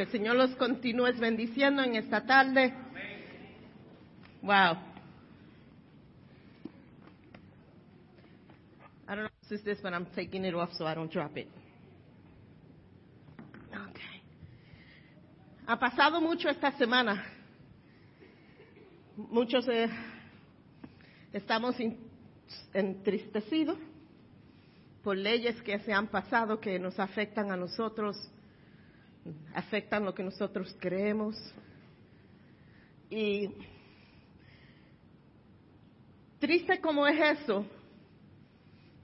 Que el Señor los continúe bendiciendo en esta tarde. Wow. I don't know if is this, but I'm taking it off so I don't drop it. Okay. Ha pasado mucho esta semana. Muchos eh, estamos entristecidos por leyes que se han pasado que nos afectan a nosotros, afectan lo que nosotros creemos. Y triste como es eso,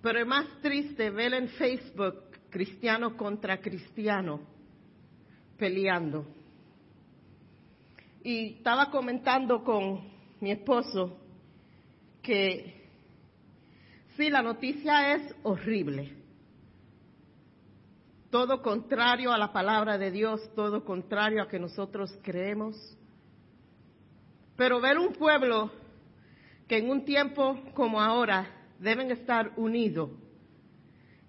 pero es más triste ver en Facebook cristiano contra cristiano peleando. Y estaba comentando con mi esposo que Sí, la noticia es horrible. Todo contrario a la palabra de Dios, todo contrario a que nosotros creemos. Pero ver un pueblo que en un tiempo como ahora deben estar unidos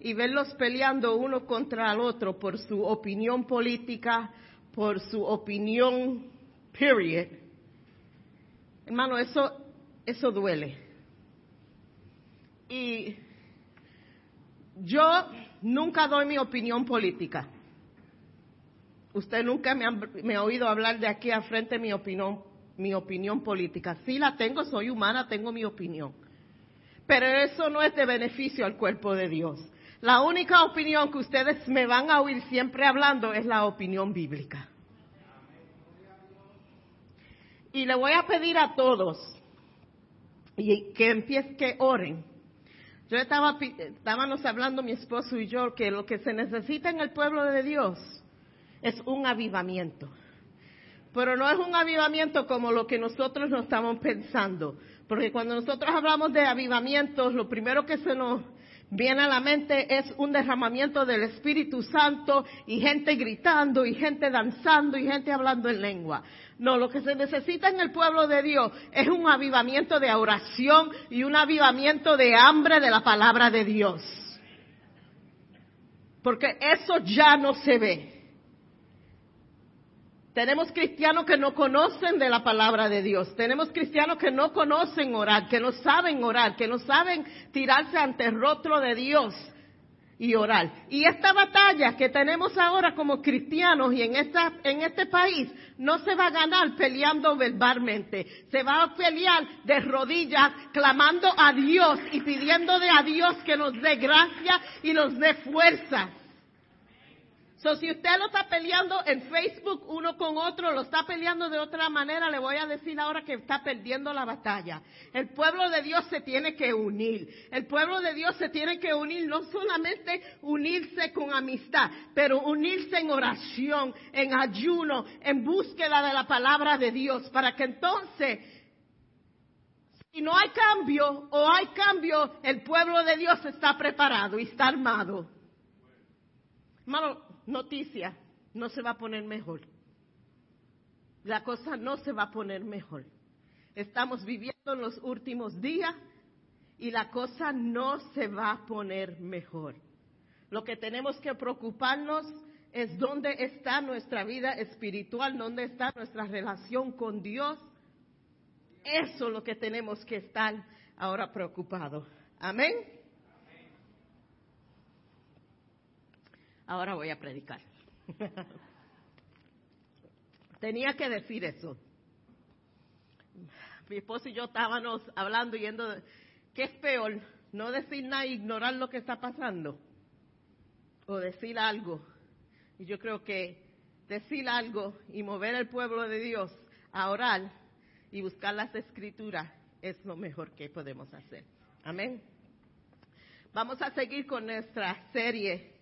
y verlos peleando uno contra el otro por su opinión política, por su opinión, period. Hermano, eso, eso duele. Y yo nunca doy mi opinión política. Usted nunca me ha, oído hablar de aquí a frente mi opinión, mi opinión política. Sí la tengo, soy humana, tengo mi opinión. Pero eso no es de beneficio al cuerpo de Dios. La única opinión que ustedes me van a oír siempre hablando es la opinión bíblica. Y le voy a pedir a todos y que empiecen, que oren yo estaba, estábamos hablando mi esposo y yo que lo que se necesita en el pueblo de Dios es un avivamiento. Pero no es un avivamiento como lo que nosotros nos estamos pensando. Porque cuando nosotros hablamos de avivamientos, lo primero que se nos viene a la mente es un derramamiento del Espíritu Santo y gente gritando y gente danzando y gente hablando en lengua. No, lo que se necesita en el pueblo de Dios es un avivamiento de oración y un avivamiento de hambre de la palabra de Dios. Porque eso ya no se ve. Tenemos cristianos que no conocen de la palabra de Dios. Tenemos cristianos que no conocen orar, que no saben orar, que no saben tirarse ante el rostro de Dios y. Y esta batalla que tenemos ahora como cristianos y en, esta, en este país no se va a ganar peleando verbalmente, se va a pelear de rodillas, clamando a Dios y pidiéndole a Dios que nos dé gracia y nos dé fuerza. So, si usted lo está peleando en Facebook uno con otro, lo está peleando de otra manera, le voy a decir ahora que está perdiendo la batalla. El pueblo de Dios se tiene que unir. El pueblo de Dios se tiene que unir, no solamente unirse con amistad, pero unirse en oración, en ayuno, en búsqueda de la palabra de Dios, para que entonces si no hay cambio o hay cambio, el pueblo de Dios está preparado y está armado. Hermano, noticia, no se va a poner mejor. La cosa no se va a poner mejor. Estamos viviendo en los últimos días y la cosa no se va a poner mejor. Lo que tenemos que preocuparnos es dónde está nuestra vida espiritual, dónde está nuestra relación con Dios. Eso es lo que tenemos que estar ahora preocupados. Amén. Ahora voy a predicar. Tenía que decir eso. Mi esposo y yo estábamos hablando yendo, ¿qué es peor? No decir nada e ignorar lo que está pasando. O decir algo. Y yo creo que decir algo y mover al pueblo de Dios a orar y buscar las escrituras es lo mejor que podemos hacer. Amén. Vamos a seguir con nuestra serie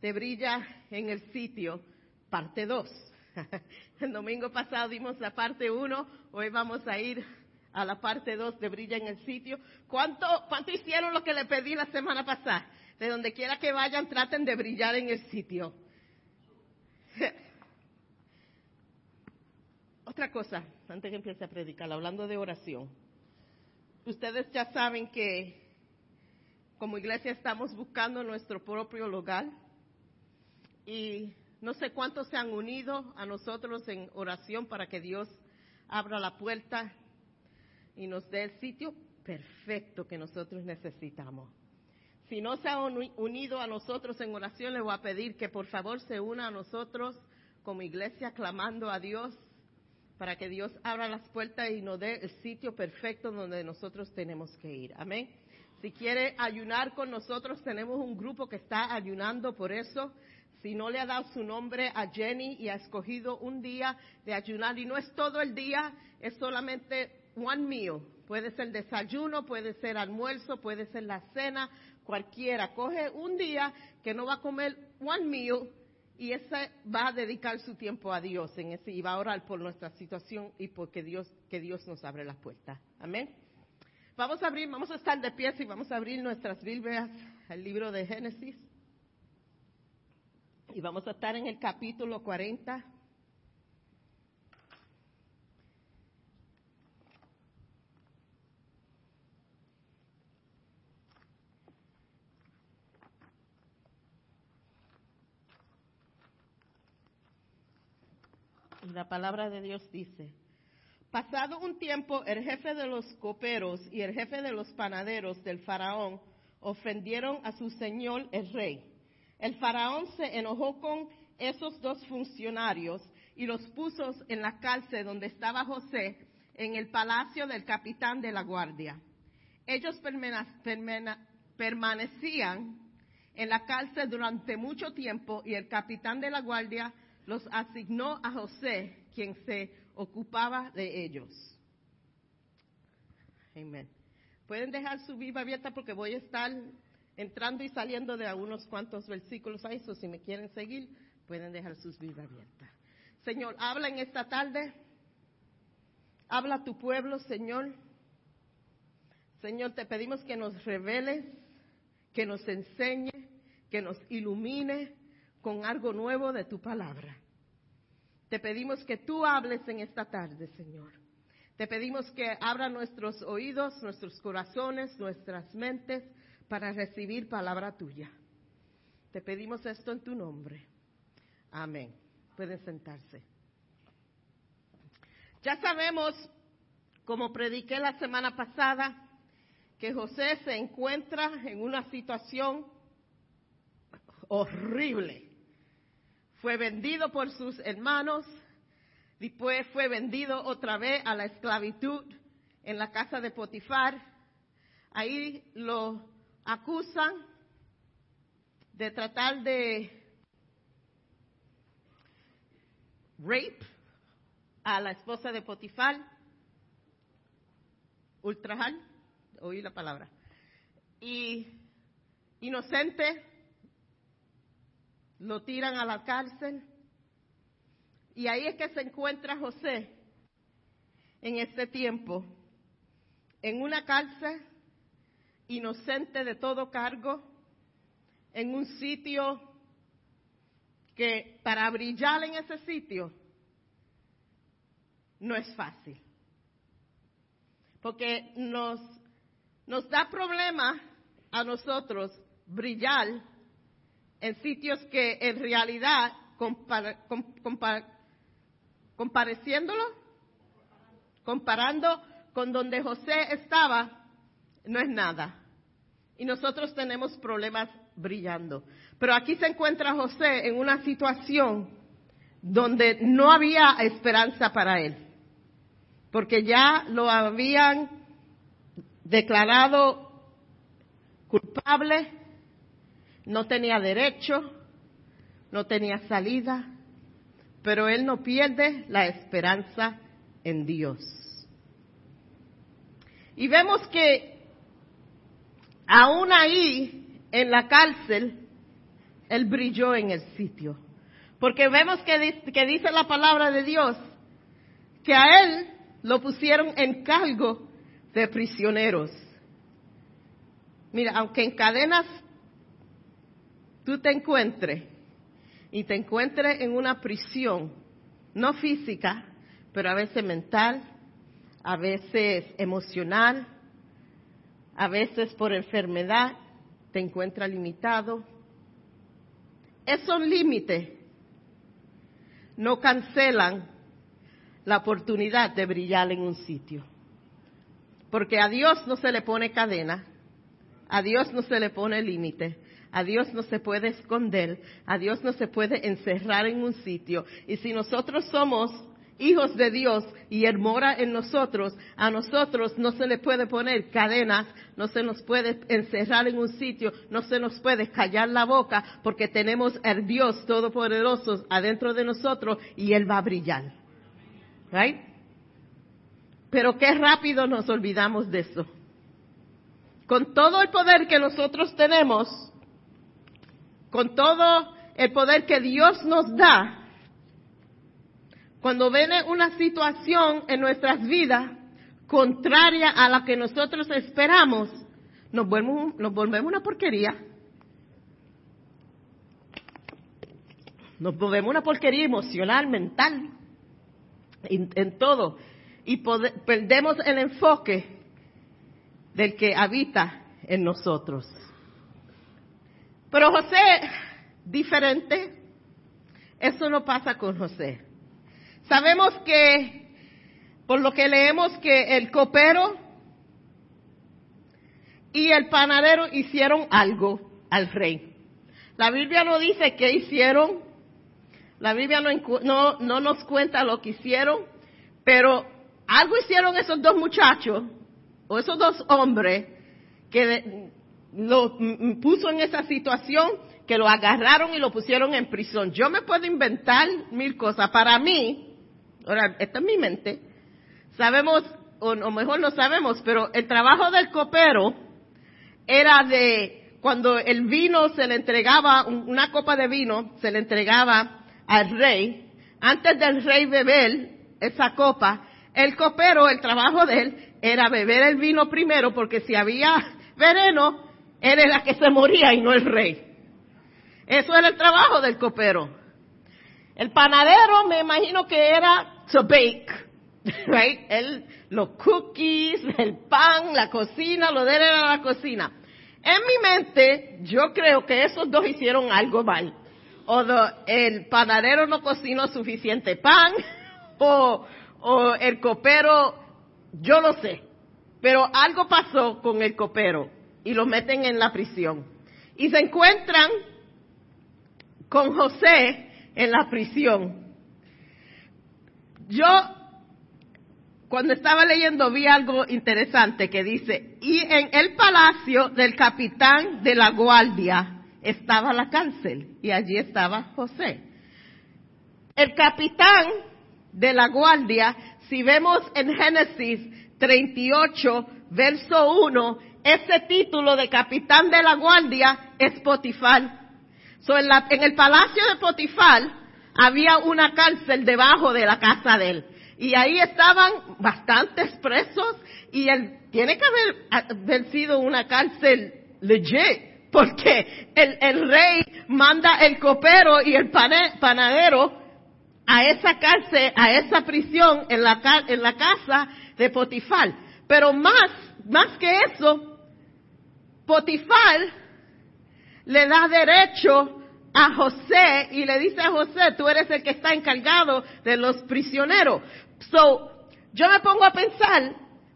te brilla en el sitio, parte 2. El domingo pasado dimos la parte 1, hoy vamos a ir a la parte 2 de brilla en el sitio. ¿Cuánto, ¿Cuánto hicieron lo que le pedí la semana pasada? De donde quiera que vayan, traten de brillar en el sitio. Otra cosa, antes que empiece a predicar, hablando de oración. Ustedes ya saben que como iglesia estamos buscando nuestro propio lugar y No sé cuántos se han unido a nosotros en oración para que Dios abra la puerta y nos dé el sitio perfecto que nosotros necesitamos. Si no se han unido a nosotros en oración, le voy a pedir que por favor se una a nosotros como iglesia clamando a Dios para que Dios abra las puertas y nos dé el sitio perfecto donde nosotros tenemos que ir. Amén. Si quiere ayunar con nosotros, tenemos un grupo que está ayunando por eso. Si no le ha dado su nombre a Jenny y ha escogido un día de ayunar, y no es todo el día, es solamente one meal. Puede ser desayuno, puede ser almuerzo, puede ser la cena, cualquiera. Coge un día que no va a comer one meal y ese va a dedicar su tiempo a Dios en ese y va a orar por nuestra situación y porque Dios que Dios nos abre las puertas. Amén. Vamos a abrir, vamos a estar de pie y vamos a abrir nuestras Biblias al libro de Génesis. Y vamos a estar en el capítulo 40. La palabra de Dios dice, Pasado un tiempo, el jefe de los coperos y el jefe de los panaderos del faraón ofendieron a su señor el rey. El faraón se enojó con esos dos funcionarios y los puso en la cárcel donde estaba José, en el palacio del capitán de la guardia. Ellos permanecían en la cárcel durante mucho tiempo y el capitán de la guardia los asignó a José, quien se ocupaba de ellos. Amén. Pueden dejar su Biblia abierta porque voy a estar entrando y saliendo de algunos cuantos versículos a eso. Si me quieren seguir, pueden dejar sus Biblias abiertas. Señor, habla en esta tarde. Habla a tu pueblo, Señor. Señor, te pedimos que nos reveles, que nos enseñe, que nos ilumine con algo nuevo de tu palabra. Te pedimos que tú hables en esta tarde, Señor. Te pedimos que abra nuestros oídos, nuestros corazones, nuestras mentes para recibir palabra tuya. Te pedimos esto en tu nombre. Amén. Pueden sentarse. Ya sabemos, como prediqué la semana pasada, que José se encuentra en una situación horrible fue vendido por sus hermanos, después fue vendido otra vez a la esclavitud en la casa de Potifar. Ahí lo acusan de tratar de rape a la esposa de Potifar, ultrajar, oí la palabra, y inocente lo tiran a la cárcel. Y ahí es que se encuentra José en este tiempo, en una cárcel, inocente de todo cargo, en un sitio que para brillar en ese sitio no es fácil. Porque nos, nos da problema a nosotros brillar en sitios que en realidad, compareciéndolo, comparando con donde José estaba, no es nada. Y nosotros tenemos problemas brillando. Pero aquí se encuentra José en una situación donde no había esperanza para él, porque ya lo habían declarado culpable no tenía derecho, no tenía salida, pero él no pierde la esperanza en Dios. Y vemos que aún ahí, en la cárcel, él brilló en el sitio. Porque vemos que, que dice la palabra de Dios que a él lo pusieron en cargo de prisioneros. Mira, aunque en cadenas tú te encuentres y te encuentres en una prisión, no física, pero a veces mental, a veces emocional, a veces por enfermedad, te encuentras limitado. Esos límites no cancelan la oportunidad de brillar en un sitio. Porque a Dios no se le pone cadena, a Dios no se le pone límite, a Dios no se puede esconder, a Dios no se puede encerrar en un sitio. Y si nosotros somos hijos de Dios y Él mora en nosotros, a nosotros no se le puede poner cadenas, no se nos puede encerrar en un sitio, no se nos puede callar la boca, porque tenemos el Dios Todopoderoso adentro de nosotros y Él va a brillar. Right? Pero qué rápido nos olvidamos de eso. Con todo el poder que nosotros tenemos, con todo el poder que Dios nos da, cuando viene una situación en nuestras vidas contraria a la que nosotros esperamos, nos volvemos, nos una porquería. Nos volvemos una porquería emocional, mental, en, todo. Y perdemos el enfoque del que habita en nosotros. Pero José, diferente, eso no pasa con José. Sabemos que, por lo que leemos, que el copero y el panadero hicieron algo al rey. La Biblia no dice qué hicieron, la Biblia no, no, nos cuenta lo que hicieron, pero algo hicieron esos dos muchachos, o esos dos hombres, que lo puso en esa situación, que lo agarraron y lo pusieron en prisión. Yo me puedo inventar mil cosas. Para mí, ahora, esta es mi mente, sabemos, o, mejor no sabemos, pero el trabajo del copero era de cuando el vino se le entregaba, una copa de vino se le entregaba al rey, antes del rey beber esa copa, el copero, el trabajo de él era beber el vino primero, porque si había veneno, él era la que se moría y no el rey. Eso era el trabajo del copero. El panadero me imagino que era to bake, right? El, los cookies, el pan, la cocina, lo de él era la cocina. En mi mente, yo creo que esos dos hicieron algo mal. O el panadero no cocinó suficiente pan, o, o el copero, yo lo sé. Pero algo pasó con el copero y lo meten en la prisión. Y se encuentran con José en la prisión. Yo, cuando estaba leyendo, vi algo interesante que dice, y en el palacio del capitán de la guardia estaba la cárcel, y allí estaba José. El capitán de la guardia, si vemos en Génesis 38, verso 1, ese título de capitán de la guardia es Potifar. So, en, en el palacio de Potifar había una cárcel debajo de la casa de él. Y ahí estaban bastantes presos y él tiene que haber, haber sido una cárcel legit, porque el, el, rey manda el copero y el panadero a esa cárcel, a esa prisión en la, en la casa de Potifar. Pero más, más que eso, Potifar le da derecho a José y le dice a José, tú eres el que está encargado de los prisioneros. So, yo me pongo a pensar,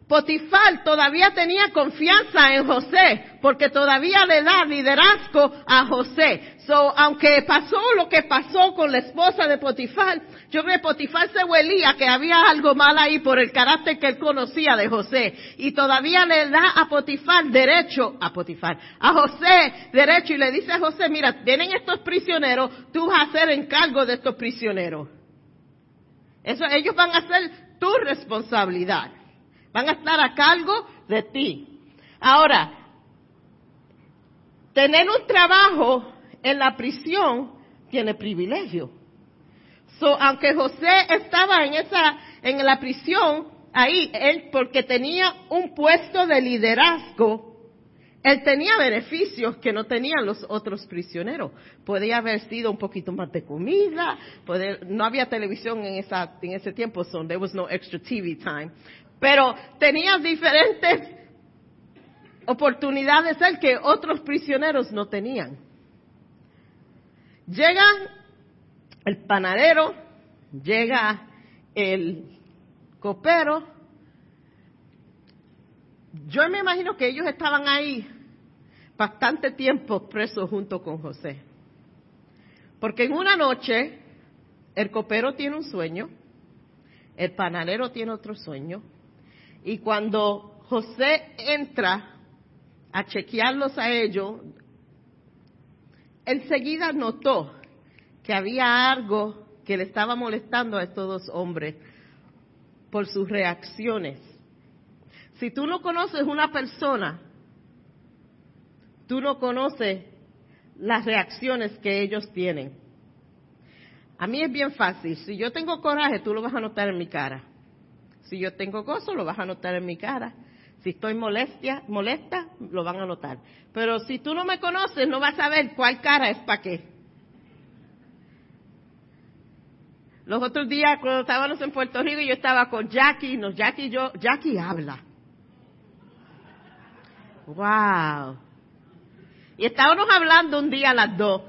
Potifar todavía tenía confianza en José, porque todavía le da liderazgo a José. So, aunque pasó lo que pasó con la esposa de Potifar, yo creo que Potifar se huelía que había algo mal ahí por el carácter que él conocía de José. Y todavía le da a Potifar derecho, a Potifar, a José derecho y le dice a José, mira, tienen estos prisioneros, tú vas a ser encargo de estos prisioneros. Eso, ellos van a ser tu responsabilidad. Van a estar a cargo de ti. Ahora, tener un trabajo en la prisión tiene privilegio. So, aunque José estaba en esa, en la prisión, ahí, él, porque tenía un puesto de liderazgo, él tenía beneficios que no tenían los otros prisioneros. Podía haber sido un poquito más de comida, no había televisión en, esa, en ese tiempo, so there was no extra TV time pero tenía diferentes oportunidades el que otros prisioneros no tenían. Llega el panadero llega el copero. Yo me imagino que ellos estaban ahí bastante tiempo presos junto con José. Porque en una noche el copero tiene un sueño, el panadero tiene otro sueño, y cuando José entra a chequearlos a ellos, enseguida notó que había algo que le estaba molestando a estos dos hombres por sus reacciones. Si tú no conoces una persona, tú no conoces las reacciones que ellos tienen. A mí es bien fácil. Si yo tengo coraje, tú lo vas a notar en mi cara. Si yo tengo gozo, lo vas a notar en mi cara. Si estoy molestia, molesta, lo van a notar. Pero si tú no me conoces, no vas a ver cuál cara es para qué. Los otros días, cuando estábamos en Puerto Rico, yo estaba con Jackie, nos Jackie yo, Jackie habla. Wow. Y estábamos hablando un día a las dos.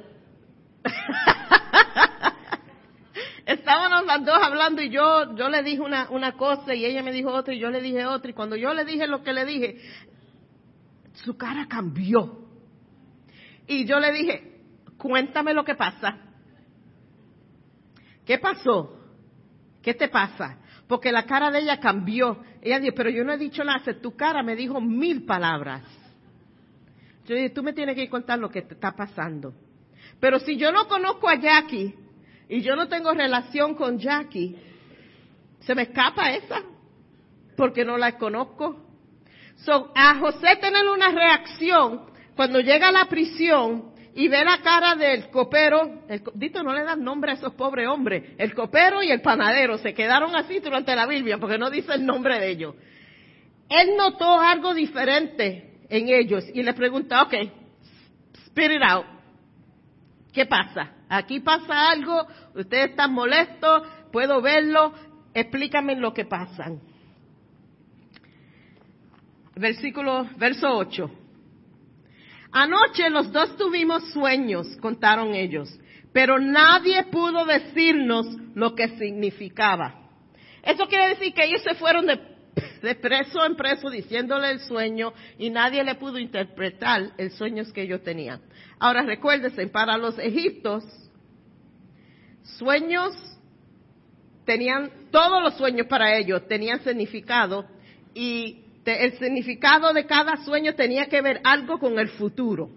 estábamos las dos hablando y yo, yo le dije una, una cosa y ella me dijo otra y yo le dije otra y cuando yo le dije lo que le dije, su cara cambió. Y yo le dije, cuéntame lo que pasa. ¿Qué pasó? ¿Qué te pasa? Porque la cara de ella cambió. Ella dijo, pero yo no he dicho nada, tu cara me dijo mil palabras. Yo dije, tú me tienes que contar lo que te está pasando. Pero si yo no conozco a Jackie, y yo no tengo relación con Jackie, se me escapa esa, porque no la conozco. So, a José tener una reacción cuando llega a la prisión y ve la cara del copero, el, dito no le dan nombre a esos pobres hombres, el copero y el panadero se quedaron así durante la Biblia porque no dice el nombre de ellos. Él notó algo diferente en ellos y le pregunta, ok, spit it out, ¿qué pasa? Aquí pasa algo, ustedes están molestos, puedo verlo, explícame lo que pasa. Versículo, verso 8. Anoche los dos tuvimos sueños, contaron ellos, pero nadie pudo decirnos lo que significaba. Eso quiere decir que ellos se fueron de, de, preso en preso diciéndole el sueño y nadie le pudo interpretar el sueño que ellos tenían. Ahora recuérdense, para los egiptos, sueños tenían, todos los sueños para ellos tenían significado y el significado de cada sueño tenía que ver algo con el futuro.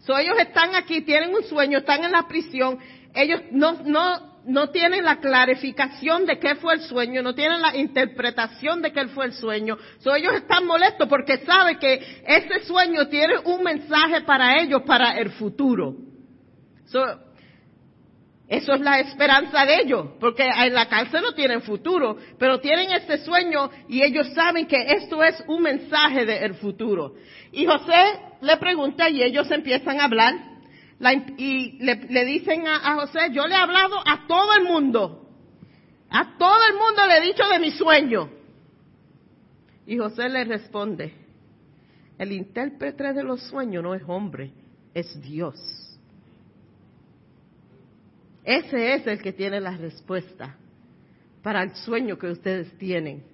So, ellos están aquí, tienen un sueño, están en la prisión, ellos no, no, no tienen la clarificación de qué fue el sueño, no tienen la interpretación de qué fue el sueño. So, ellos están molestos porque saben que ese sueño tiene un mensaje para ellos, para el futuro. So, eso es la esperanza de ellos, porque en la cárcel no tienen futuro, pero tienen este sueño y ellos saben que esto es un mensaje del futuro. Y José le pregunta y ellos empiezan a hablar y le, dicen a, a, José, yo le he hablado a todo el mundo, a todo el mundo le he dicho de mi sueño. Y José le responde, el intérprete de los sueños no es hombre, es Dios. Ese es el que tiene la respuesta para el sueño que ustedes tienen.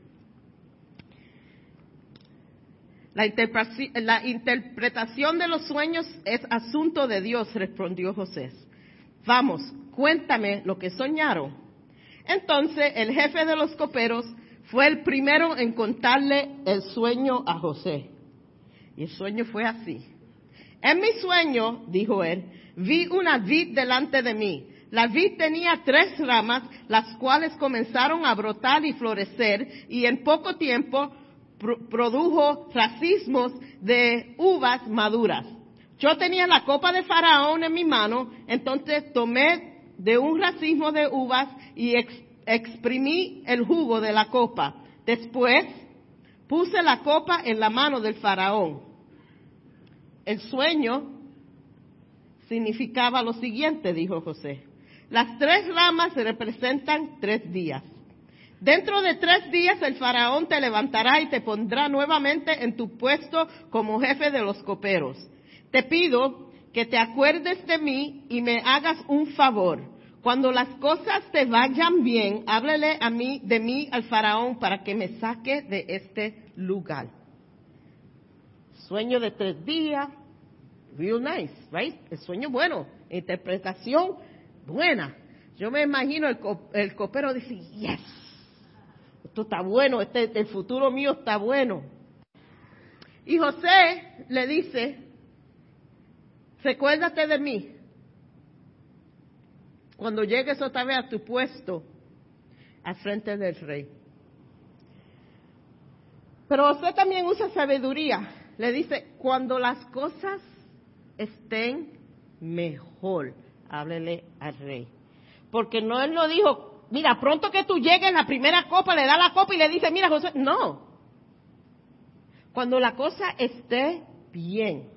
La, interpretación de los sueños es asunto de Dios, respondió José. Vamos, cuéntame lo que soñaron. Entonces el jefe de los coperos fue el primero en contarle el sueño a José. Y el sueño fue así. En mi sueño, dijo él, vi una vid delante de mí la vid tenía tres ramas, las cuales comenzaron a brotar y florecer, y en poco tiempo produjo racimos de uvas maduras. Yo tenía la copa de Faraón en mi mano, entonces tomé de un racimo de uvas y exprimí el jugo de la copa. Después puse la copa en la mano del Faraón. El sueño significaba lo siguiente, dijo José. Las tres ramas representan tres días. Dentro de tres días el faraón te levantará y te pondrá nuevamente en tu puesto como jefe de los coperos. Te pido que te acuerdes de mí y me hagas un favor. Cuando las cosas te vayan bien, háblele a mí, de mí al faraón para que me saque de este lugar. Sueño de tres días, real nice, right? El sueño bueno, interpretación buena. Yo me imagino el, el copero dice, yes, esto está bueno, este, el futuro mío está bueno. Y José le dice, recuérdate de mí. Cuando llegues otra vez a tu puesto al frente del rey. Pero José también usa sabiduría. Le dice, cuando las cosas estén mejor, háblele al rey. Porque no él lo dijo, mira, pronto que tú llegues, la primera copa, le da la copa y le dice, mira José, no. Cuando la cosa esté bien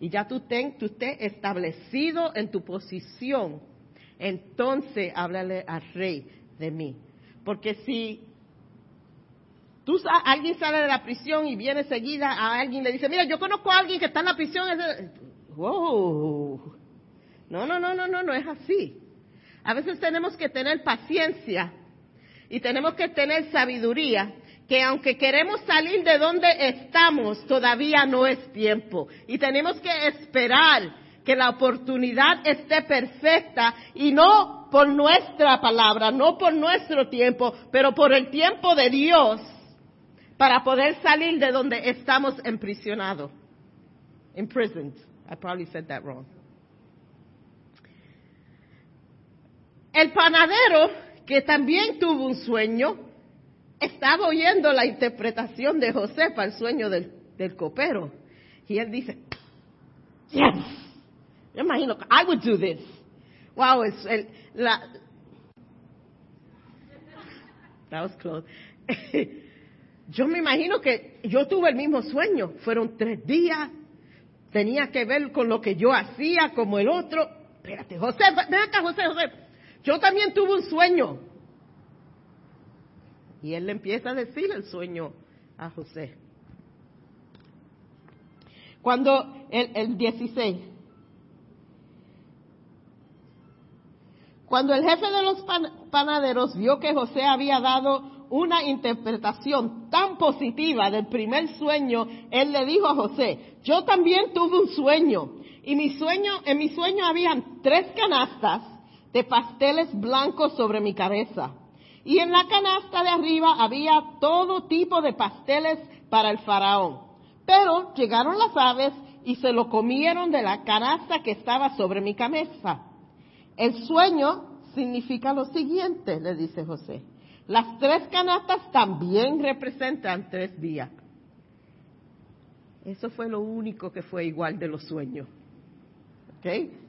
y ya tú, ten, tú estés establecido en tu posición, entonces háblale al rey de mí. Porque si tú, alguien sale de la prisión y viene seguida a alguien y le dice, mira, yo conozco a alguien que está en la prisión, wow. No, no, no, no, no, no es así. A veces tenemos que tener paciencia y tenemos que tener sabiduría que aunque queremos salir de donde estamos, todavía no es tiempo. Y tenemos que esperar que la oportunidad esté perfecta y no por nuestra palabra, no por nuestro tiempo, pero por el tiempo de Dios para poder salir de donde estamos emprisionados. Imprisoned. I probably said that wrong. El panadero, que también tuvo un sueño, estaba oyendo la interpretación de José para el sueño del, del copero. Y él dice, yes, yo imagino, I would do this. Wow, es el, la, that was close. yo me imagino que yo tuve el mismo sueño. Fueron tres días, tenía que ver con lo que yo hacía, como el otro. Espérate, José, ven acá, José, José. Yo también tuve un sueño. Y él le empieza a decir el sueño a José. Cuando el, el 16, cuando el jefe de los panaderos vio que José había dado una interpretación tan positiva del primer sueño, él le dijo a José, yo también tuve un sueño y mi sueño, en mi sueño habían tres canastas de pasteles blancos sobre mi cabeza y en la canasta de arriba había todo tipo de pasteles para el faraón. Pero llegaron las aves y se lo comieron de la canasta que estaba sobre mi cabeza. El sueño significa lo siguiente, le dice José. Las tres canastas también representan tres días. Eso fue lo único que fue igual de los sueños. ¿Ok?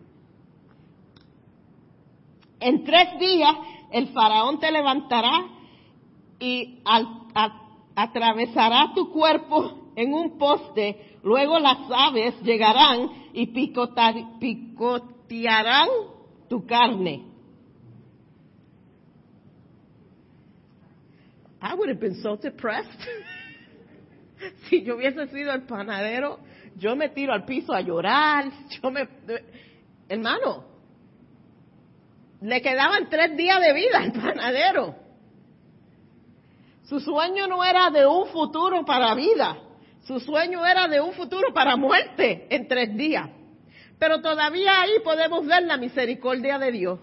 En tres días el faraón te levantará y atravesará tu cuerpo en un poste, luego las aves llegarán y picotearán tu carne. I would have been so depressed. si yo hubiese sido el panadero, yo me tiro al piso a llorar, yo me, hermano, le quedaban tres días de vida al panadero. Su sueño no era de un futuro para vida, su sueño era de un futuro para muerte en tres días. Pero todavía ahí podemos ver la misericordia de Dios.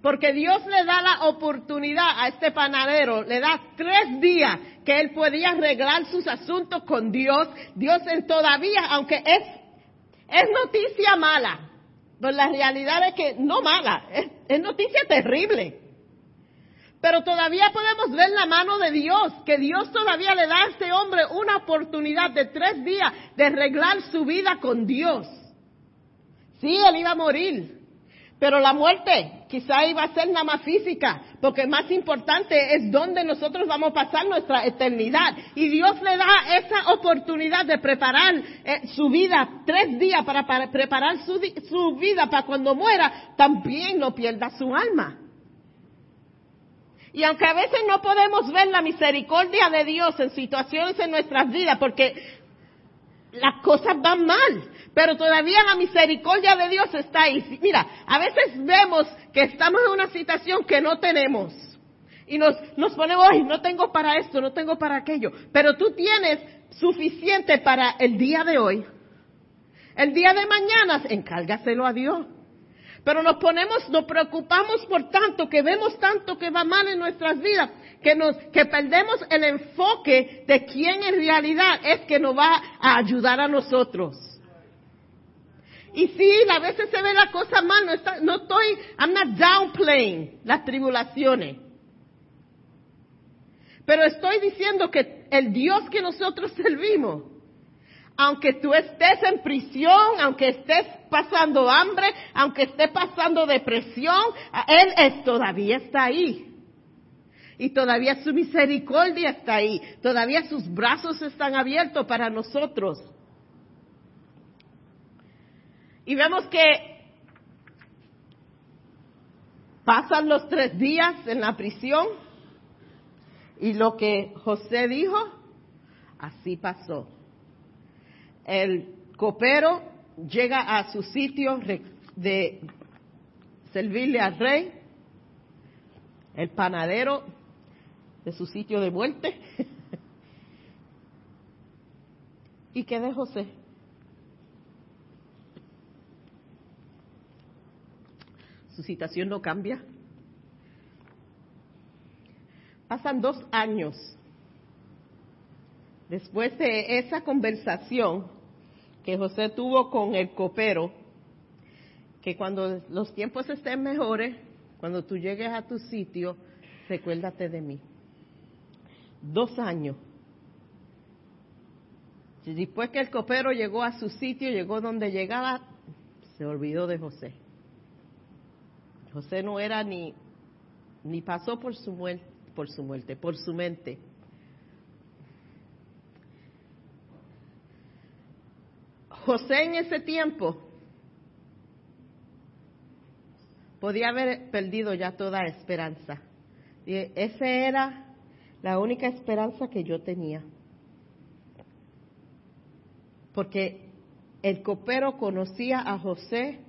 Porque Dios le da la oportunidad a este panadero, le da tres días que él podía arreglar sus asuntos con Dios. Dios en todavía, aunque es, es noticia mala, pero la realidad es que no mala, es, noticia terrible. Pero todavía podemos ver la mano de Dios, que Dios todavía le da a este hombre una oportunidad de tres días de arreglar su vida con Dios. Sí, él iba a morir, pero la muerte quizá iba a ser nada más física, porque más importante es dónde nosotros vamos a pasar nuestra eternidad. Y Dios le da esa oportunidad de preparar eh, su vida tres días para, preparar su, su vida para cuando muera, también no pierda su alma. Y aunque a veces no podemos ver la misericordia de Dios en situaciones en nuestras vidas, porque las cosas van mal, pero todavía la misericordia de Dios está ahí. Mira, a veces vemos que estamos en una situación que no tenemos. Y nos, nos ponemos, ay, no tengo para esto, no tengo para aquello. Pero tú tienes suficiente para el día de hoy. El día de mañana, encárgaselo a Dios. Pero nos ponemos, nos preocupamos por tanto, que vemos tanto que va mal en nuestras vidas, que nos, que perdemos el enfoque de quién en realidad es que nos va a ayudar a nosotros. Y sí, a veces se ve la cosa mal, no, está, no estoy, I'm not downplaying las tribulaciones. Pero estoy diciendo que el Dios que nosotros servimos, aunque tú estés en prisión, aunque estés pasando hambre, aunque estés pasando depresión, Él todavía está ahí. Y todavía su misericordia está ahí. Todavía sus brazos están abiertos para nosotros. Y vemos que pasan los tres días en la prisión y lo que José dijo, así pasó el copero llega a su sitio de servirle al rey, el panadero de su sitio de muerte. ¿Y qué de José? Su situación no cambia. Pasan dos años después de esa conversación que José tuvo con el copero, que cuando los tiempos estén mejores, cuando tú llegues a tu sitio, recuérdate de mí. Dos años. Después que el copero llegó a su sitio, llegó donde llegaba, se olvidó de José. José no era ni, ni pasó por su muerte, por su muerte, por su mente. José en ese tiempo podía haber perdido ya toda esperanza. Y esa era la única esperanza que yo tenía. Porque el copero conocía a José,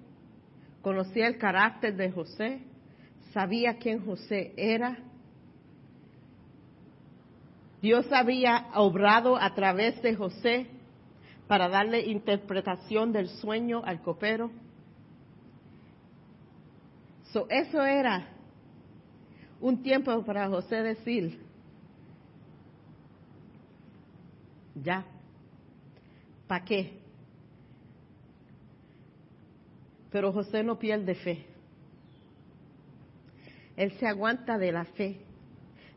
conocía el carácter de José, sabía quién José era. Dios había obrado a través de José para darle interpretación del sueño al copero. eso era un tiempo para José decir, ya, ¿para qué? Pero José no pierde fe. Él se aguanta de la fe,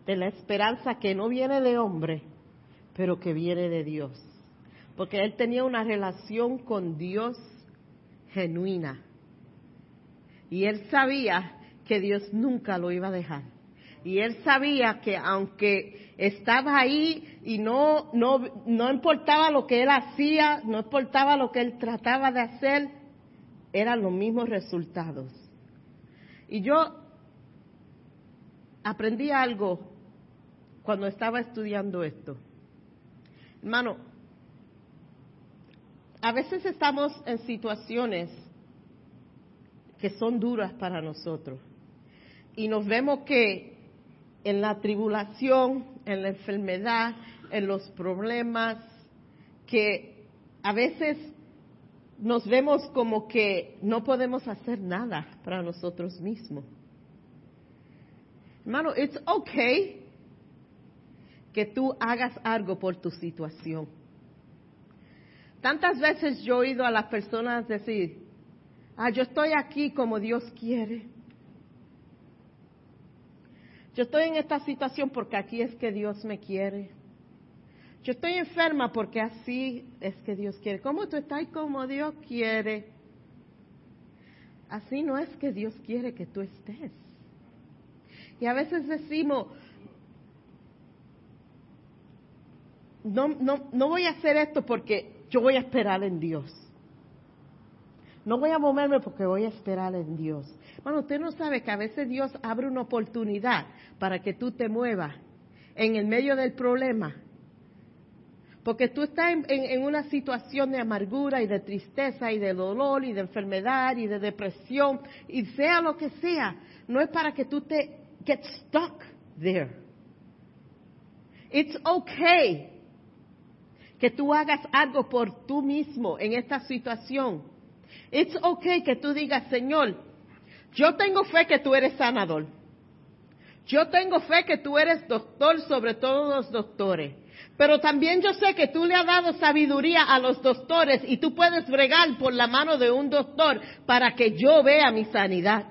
de la esperanza que no viene de hombre, pero que viene de Dios porque él tenía una relación con Dios genuina. Y él sabía que Dios nunca lo iba a dejar. Y él sabía que aunque estaba ahí y no, no, no importaba lo que él hacía, no importaba lo que él trataba de hacer, eran los mismos resultados. Y yo aprendí algo cuando estaba estudiando esto. Hermano, a veces estamos en situaciones que son duras para nosotros y nos vemos que en la tribulación, en la enfermedad, en los problemas, que a veces nos vemos como que no podemos hacer nada para nosotros mismos. Hermano, it's okay que tú hagas algo por tu situación. Tantas veces yo he oído a las personas decir, ah, yo estoy aquí como Dios quiere. Yo estoy en esta situación porque aquí es que Dios me quiere. Yo estoy enferma porque así es que Dios quiere. ¿Cómo tú estás como Dios quiere? Así no es que Dios quiere que tú estés. Y a veces decimos, no, no, no voy a hacer esto porque yo voy a esperar en Dios. No voy a moverme porque voy a esperar en Dios. Bueno, usted no sabe que a veces Dios abre una oportunidad para que tú te muevas en el medio del problema. Porque tú estás en, una situación de amargura y de tristeza y de dolor y de enfermedad y de depresión y sea lo que sea, no es para que tú te get stuck there. It's okay que tú hagas algo por tú mismo en esta situación. It's okay que tú digas, Señor, yo tengo fe que tú eres sanador. Yo tengo fe que tú eres doctor sobre todos los doctores. Pero también yo sé que tú le has dado sabiduría a los doctores y tú puedes bregar por la mano de un doctor para que yo vea mi sanidad.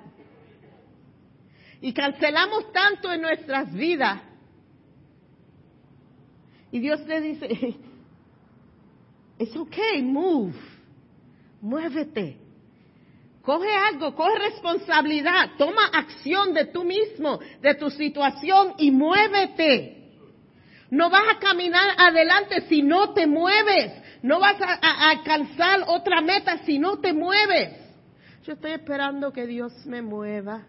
Y cancelamos tanto en nuestras vidas. Y Dios le dice, it's okay, move, muévete. Coge algo, coge responsabilidad, toma acción de tú mismo, de tu situación y muévete. No vas a caminar adelante si no te mueves. No vas a, alcanzar otra meta si no te mueves. Yo estoy esperando que Dios me mueva.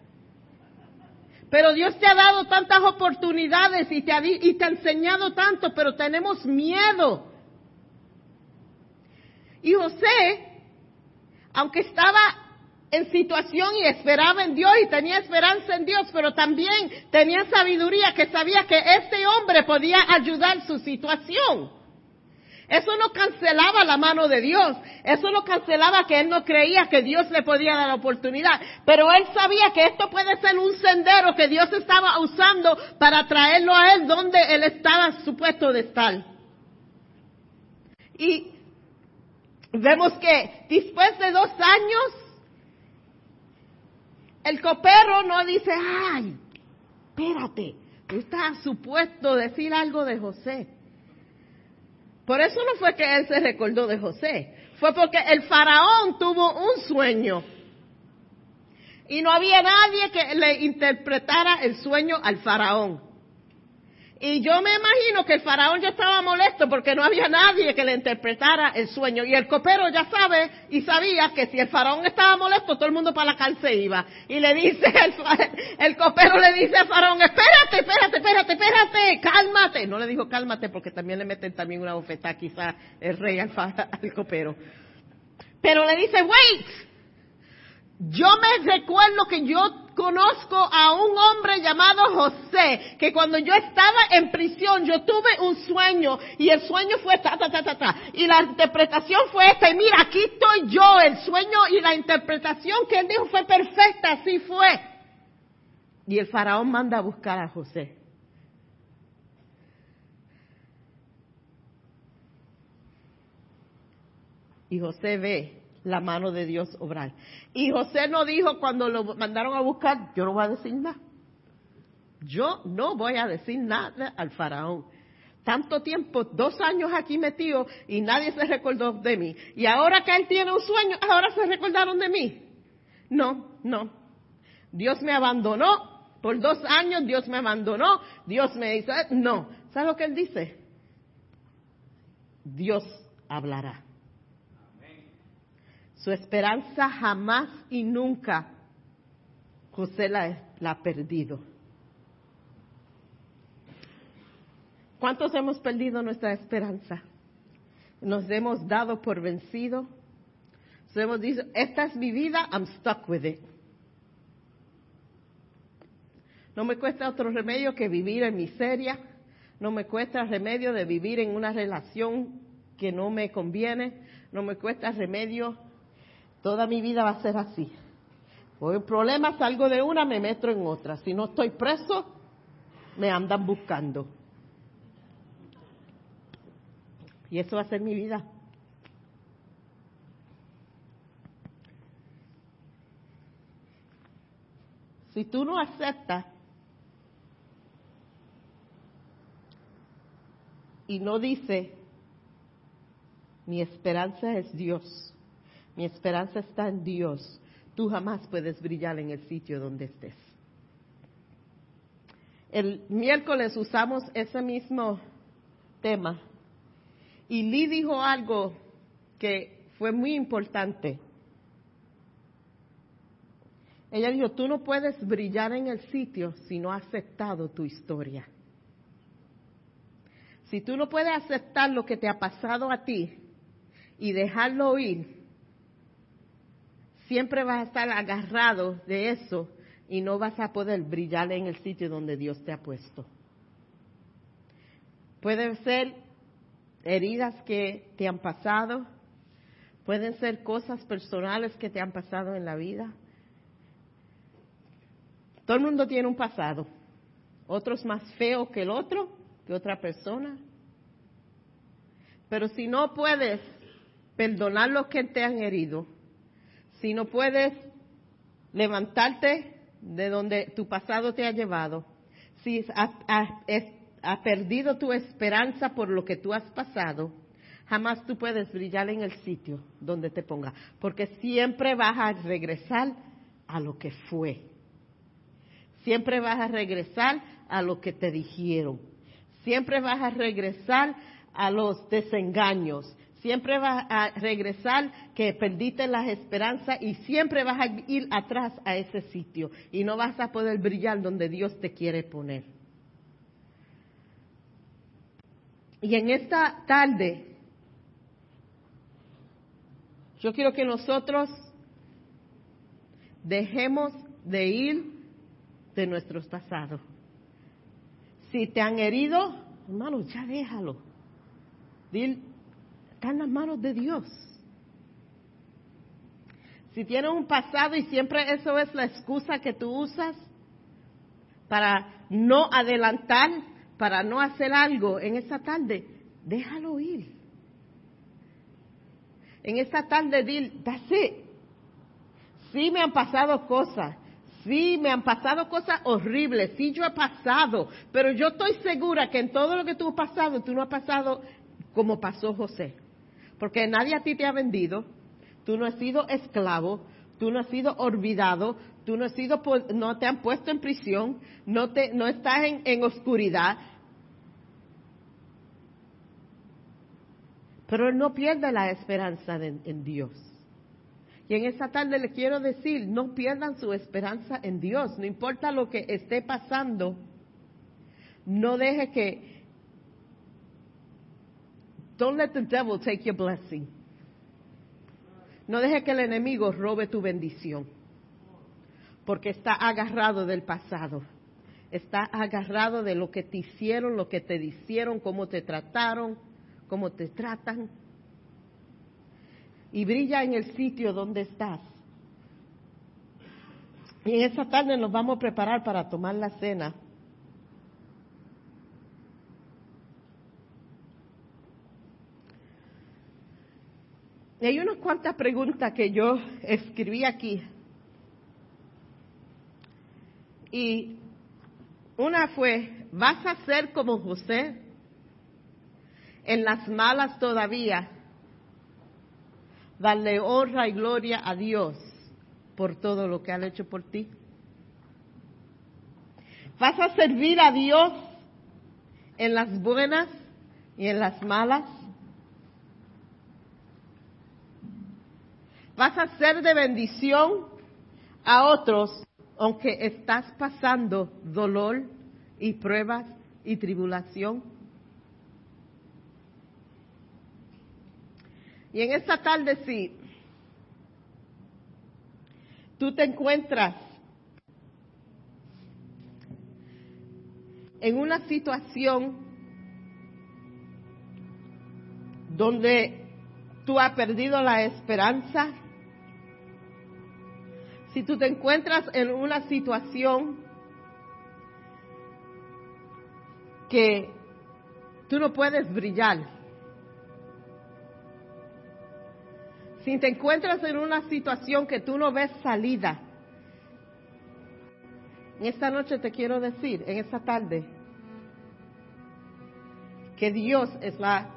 Pero Dios te ha dado tantas oportunidades y te, ha, y te ha enseñado tanto, pero tenemos miedo. Y José, aunque estaba en situación y esperaba en Dios y tenía esperanza en Dios, pero también tenía sabiduría que sabía que este hombre podía ayudar su situación. Eso no cancelaba la mano de Dios, eso no cancelaba que él no creía que Dios le podía dar la oportunidad, pero él sabía que esto puede ser un sendero que Dios estaba usando para traerlo a él donde él estaba supuesto de estar. Y vemos que después de dos años, el copero no dice, ay, espérate, tú estás supuesto decir algo de José. Por eso no fue que él se recordó de José, fue porque el faraón tuvo un sueño y no había nadie que le interpretara el sueño al faraón. Y yo me imagino que el faraón ya estaba molesto porque no había nadie que le interpretara el sueño. Y el copero ya sabe y sabía que si el faraón estaba molesto, todo el mundo para la cárcel iba. Y le dice, el, copero le dice al faraón, espérate, espérate, espérate, espérate, cálmate. No le dijo cálmate porque también le meten también una bofetada quizá el rey al, al copero. Pero le dice, wait, yo me recuerdo que yo conozco a un hombre llamado José, que cuando yo estaba en prisión, yo tuve un sueño y el sueño fue ta, ta, ta, ta, ta. Y la interpretación fue esta, y mira, aquí estoy yo, el sueño y la interpretación que él dijo fue perfecta, así fue. Y el faraón manda a buscar a José. Y José ve la mano de Dios obrar. Y José no dijo cuando lo mandaron a buscar, yo no voy a decir nada. Yo no voy a decir nada al faraón. Tanto tiempo, dos años aquí metido y nadie se recordó de mí. Y ahora que él tiene un sueño, ahora se recordaron de mí. No, no. Dios me abandonó. Por dos años Dios me abandonó. Dios me hizo. No. ¿Sabes lo que él dice? Dios hablará. Su esperanza jamás y nunca José la, ha perdido. ¿Cuántos hemos perdido nuestra esperanza? Nos hemos dado por vencido. Nos hemos dicho, esta es mi vida, I'm stuck with it. No me cuesta otro remedio que vivir en miseria. No me cuesta remedio de vivir en una relación que no me conviene. No me cuesta remedio Toda mi vida va a ser así. Por el problema salgo de una, me meto en otra. Si no estoy preso, me andan buscando. Y eso va a ser mi vida. Si tú no aceptas y no dices, mi esperanza es Dios, mi esperanza está en Dios. Tú jamás puedes brillar en el sitio donde estés. El miércoles usamos ese mismo tema y Lee dijo algo que fue muy importante. Ella dijo, tú no puedes brillar en el sitio si no has aceptado tu historia. Si tú no puedes aceptar lo que te ha pasado a ti y dejarlo ir, siempre vas a estar agarrado de eso y no vas a poder brillar en el sitio donde Dios te ha puesto. Pueden ser heridas que te han pasado, pueden ser cosas personales que te han pasado en la vida. Todo el mundo tiene un pasado, otros más feos que el otro, que otra persona. Pero si no puedes perdonar los que te han herido, si no puedes levantarte de donde tu pasado te ha llevado, si has, perdido tu esperanza por lo que tú has pasado, jamás tú puedes brillar en el sitio donde te ponga, porque siempre vas a regresar a lo que fue. Siempre vas a regresar a lo que te dijeron. Siempre vas a regresar a los desengaños. Siempre vas a regresar que perdiste las esperanzas y siempre vas a ir atrás a ese sitio y no vas a poder brillar donde Dios te quiere poner. Y en esta tarde, yo quiero que nosotros dejemos de ir de nuestros pasados. Si te han herido, hermano, ya déjalo. Dile, está en las manos de Dios. Si tienes un pasado y siempre eso es la excusa que tú usas para no adelantar, para no hacer algo en esa tarde, déjalo ir. En esta tarde, dile, that's. Sí me han pasado cosas, Sí, me han pasado cosas horribles, sí yo he pasado, pero yo estoy segura que en todo lo que tú has pasado, tú no has pasado como pasó José. Porque nadie a ti te ha vendido, tú no has sido esclavo, tú no has sido olvidado, tú no has sido, no te han puesto en prisión, no te, no estás en, oscuridad. Pero él no pierde la esperanza en Dios. Y en esta tarde le quiero decir, no pierdan su esperanza en Dios, no importa lo que esté pasando, no deje que Don't let the devil take your blessing. No deje que el enemigo robe tu bendición. Porque está agarrado del pasado. Está agarrado de lo que te hicieron, lo que te hicieron, cómo te trataron, cómo te tratan. Y brilla en el sitio donde estás. Y en esta tarde nos vamos a preparar para tomar la cena. Hay unas cuantas preguntas que yo escribí aquí. Y una fue, ¿vas a ser como José? En las malas todavía, darle honra y gloria a Dios por todo lo que han hecho por ti. ¿Vas a servir a Dios en las buenas y en las malas? Vas a ser de bendición a otros aunque estás pasando dolor y pruebas y tribulación. Y en esta tarde sí, tú te encuentras en una situación donde tú has perdido la esperanza, si tú te encuentras en una situación que tú no puedes brillar, si te encuentras en una situación que tú no ves salida, en esta noche te quiero decir, en esta tarde, que Dios es la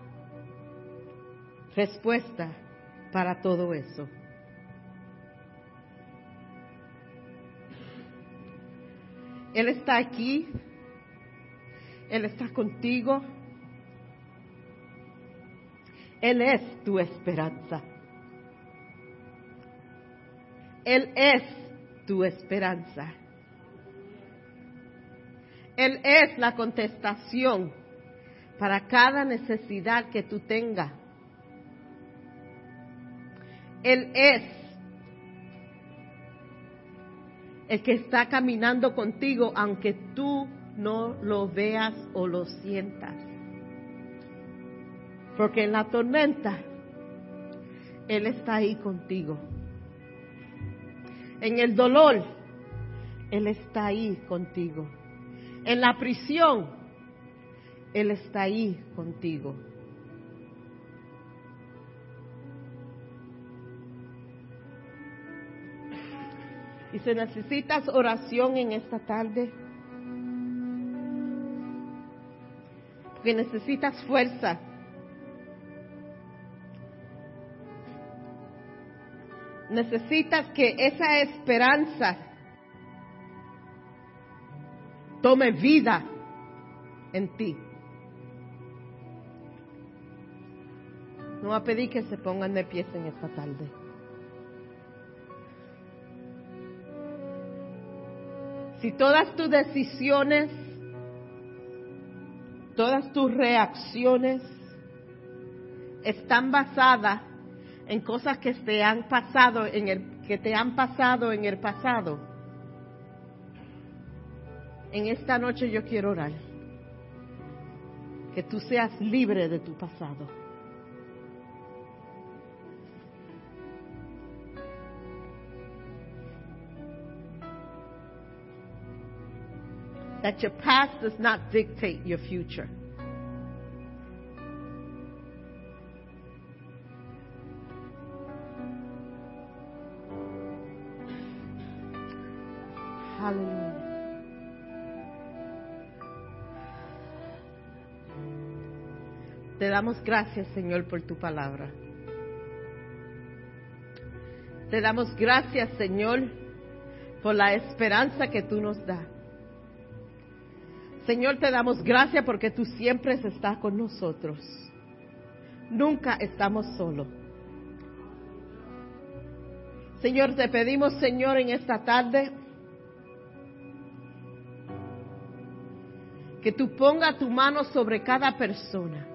respuesta para todo eso. Él está aquí. Él está contigo. Él es tu esperanza. Él es tu esperanza. Él es la contestación para cada necesidad que tú tengas. Él es el que está caminando contigo aunque tú no lo veas o lo sientas. Porque en la tormenta Él está ahí contigo. En el dolor Él está ahí contigo. En la prisión Él está ahí contigo. Y si necesitas oración en esta tarde, porque necesitas fuerza, necesitas que esa esperanza tome vida en ti. No va a pedir que se pongan de pies en esta tarde. Si todas tus decisiones, todas tus reacciones están basadas en cosas que te han pasado en el que te han pasado en el pasado. En esta noche yo quiero orar que tú seas libre de tu pasado. That your past does not dictate your future. Hallelujah. Te damos gracias, Señor, por tu palabra. Te damos gracias, Señor, por la esperanza que tú nos das. Señor, te damos gracias porque tú siempre estás con nosotros. Nunca estamos solos. Señor, te pedimos, Señor, en esta tarde, que tú pongas tu mano sobre cada persona.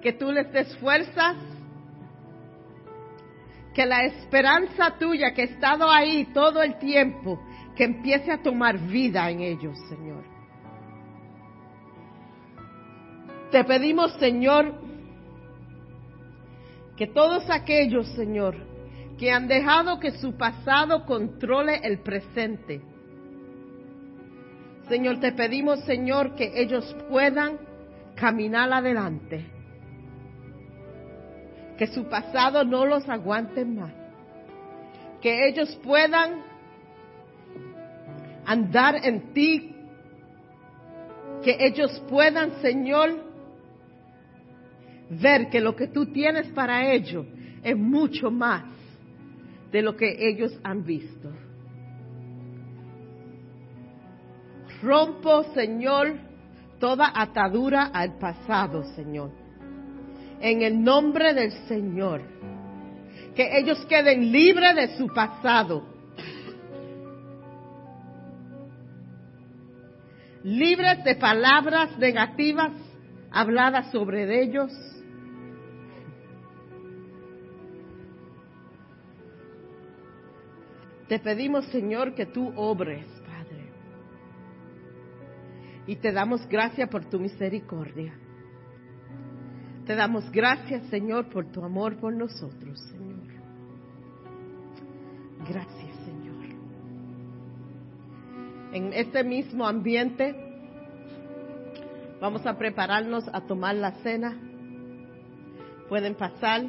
Que tú les des fuerzas. Que la esperanza tuya que ha estado ahí todo el tiempo, que empiece a tomar vida en ellos, Señor. Te pedimos, Señor, que todos aquellos, Señor, que han dejado que su pasado controle el presente, Señor, te pedimos, Señor, que ellos puedan caminar adelante, que su pasado no los aguante más, que ellos puedan andar en ti, que ellos puedan, Señor, ver que lo que tú tienes para ellos es mucho más de lo que ellos han visto. Rompo, Señor, toda atadura al pasado, Señor. En el nombre del Señor. Que ellos queden libres de su pasado libres de palabras negativas habladas sobre ellos. Te pedimos, Señor, que tú obres, Padre. Y te damos gracias por tu misericordia. Te damos gracias, Señor, por tu amor por nosotros, Señor. Gracias en este mismo ambiente. Vamos a prepararnos a tomar la cena. Pueden pasar.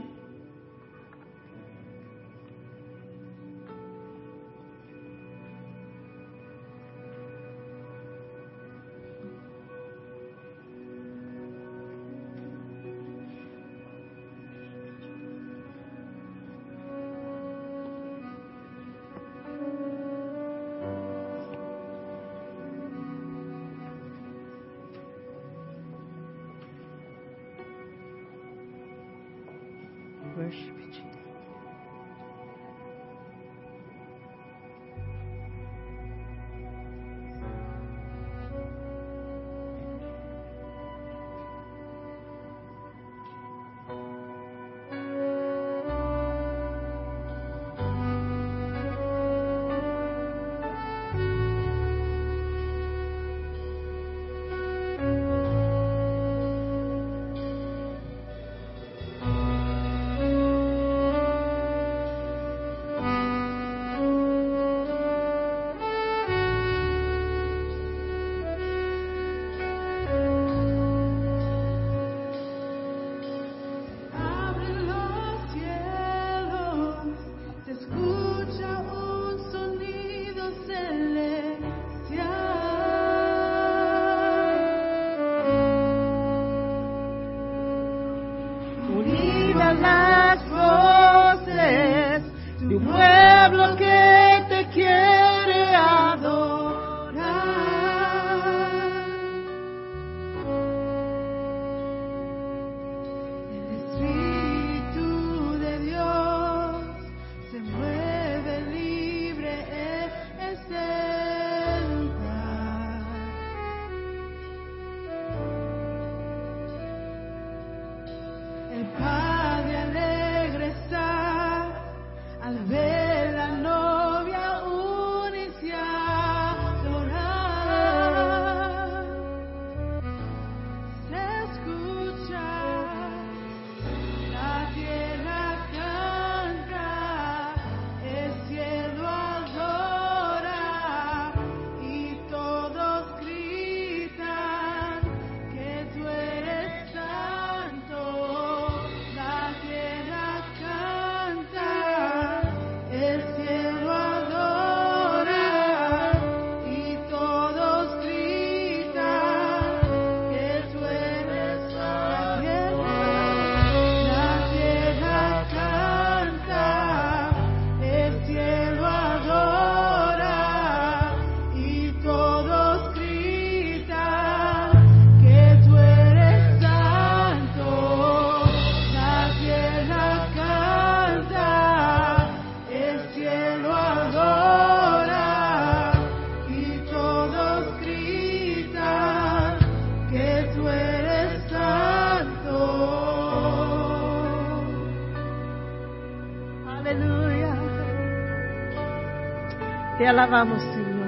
Alabamos, Señor.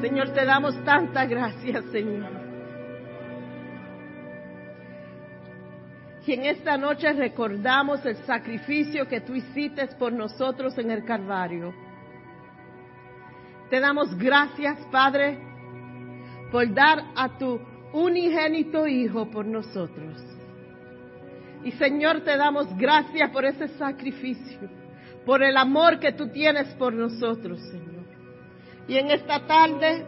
Señor, te damos tanta gracias, Señor. Y en esta noche recordamos el sacrificio que tú hiciste por nosotros en el Calvario. Te damos gracias, Padre, por dar a tu unigénito Hijo por nosotros. Y Señor, te damos gracias por ese sacrificio por el amor que tú tienes por nosotros, Señor. Y en esta tarde,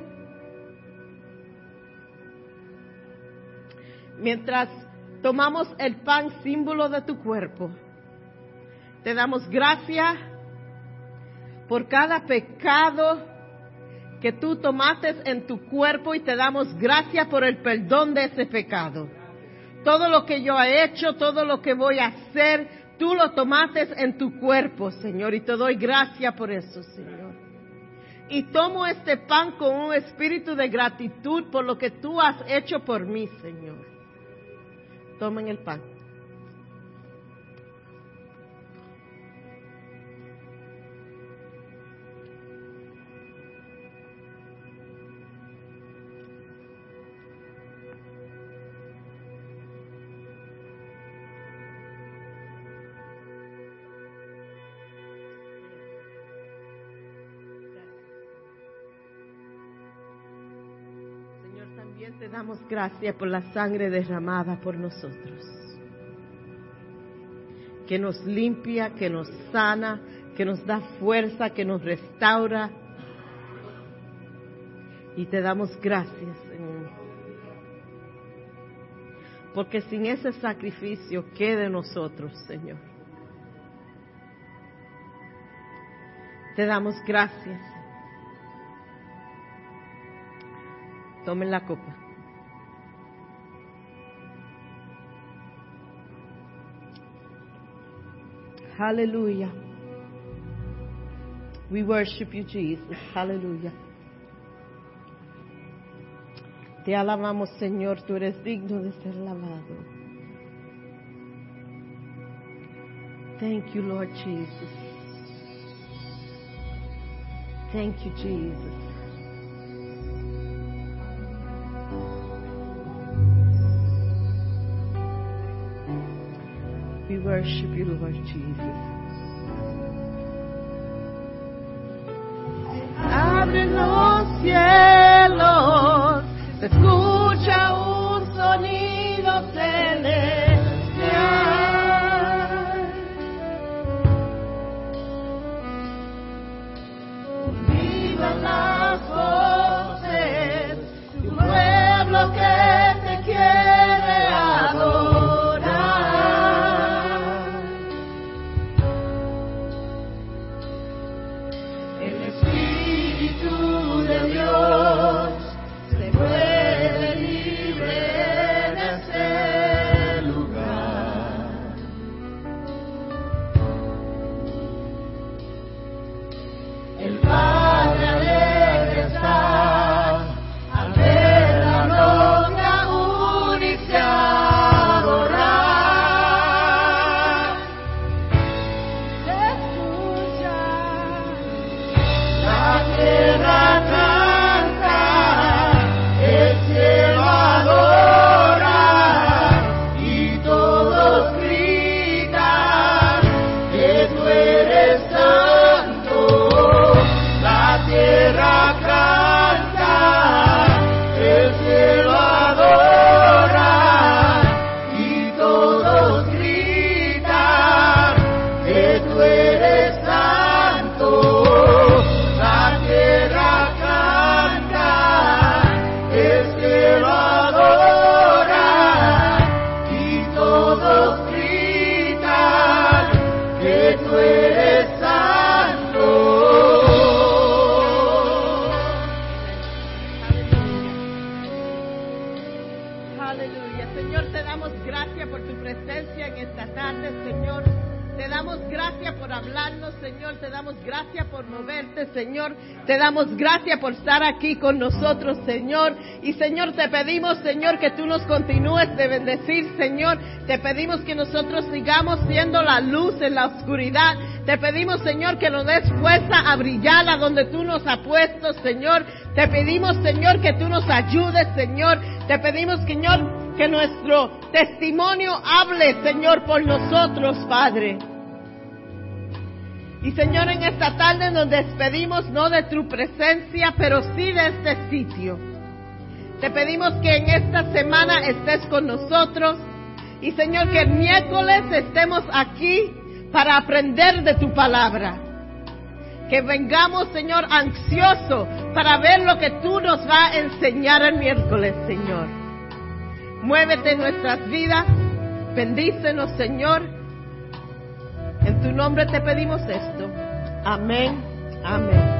mientras tomamos el pan símbolo de tu cuerpo, te damos gracias por cada pecado que tú tomaste en tu cuerpo y te damos gracias por el perdón de ese pecado. Todo lo que yo he hecho, todo lo que voy a hacer, Tú lo tomaste en tu cuerpo, Señor, y te doy gracias por eso, Señor. Y tomo este pan con un espíritu de gratitud por lo que tú has hecho por mí, Señor. Tomen el pan. Damos gracias por la sangre derramada por nosotros, que nos limpia, que nos sana, que nos da fuerza, que nos restaura. Y te damos gracias, Señor. Porque sin ese sacrificio quede nosotros, Señor. Te damos gracias. Tomen la copa. Hallelujah. We worship you, Jesus. Hallelujah. Te alabamos, Señor, tú eres digno de ser alabado. Thank you, Lord Jesus. Thank you, Jesus. Worship you, Lord Jesus. Abre los cielos, escucha damos gracias por estar aquí con nosotros, Señor. Y Señor, te pedimos, Señor, que tú nos continúes de bendecir, Señor. Te pedimos que nosotros sigamos siendo la luz en la oscuridad. Te pedimos, Señor, que nos des fuerza a brillar a donde tú nos has puesto, Señor. Te pedimos, Señor, que tú nos ayudes, Señor. Te pedimos, Señor, que nuestro testimonio hable, Señor, por nosotros, Padre. Y Señor, en esta tarde nos despedimos no de tu presencia, pero sí de este sitio. Te pedimos que en esta semana estés con nosotros y Señor, que el miércoles estemos aquí para aprender de tu palabra. Que vengamos, Señor, ansioso para ver lo que tú nos vas a enseñar el miércoles, Señor. Muévete en nuestras vidas. Bendícenos, Señor. En tu nombre te pedimos esto. Amén. Amén.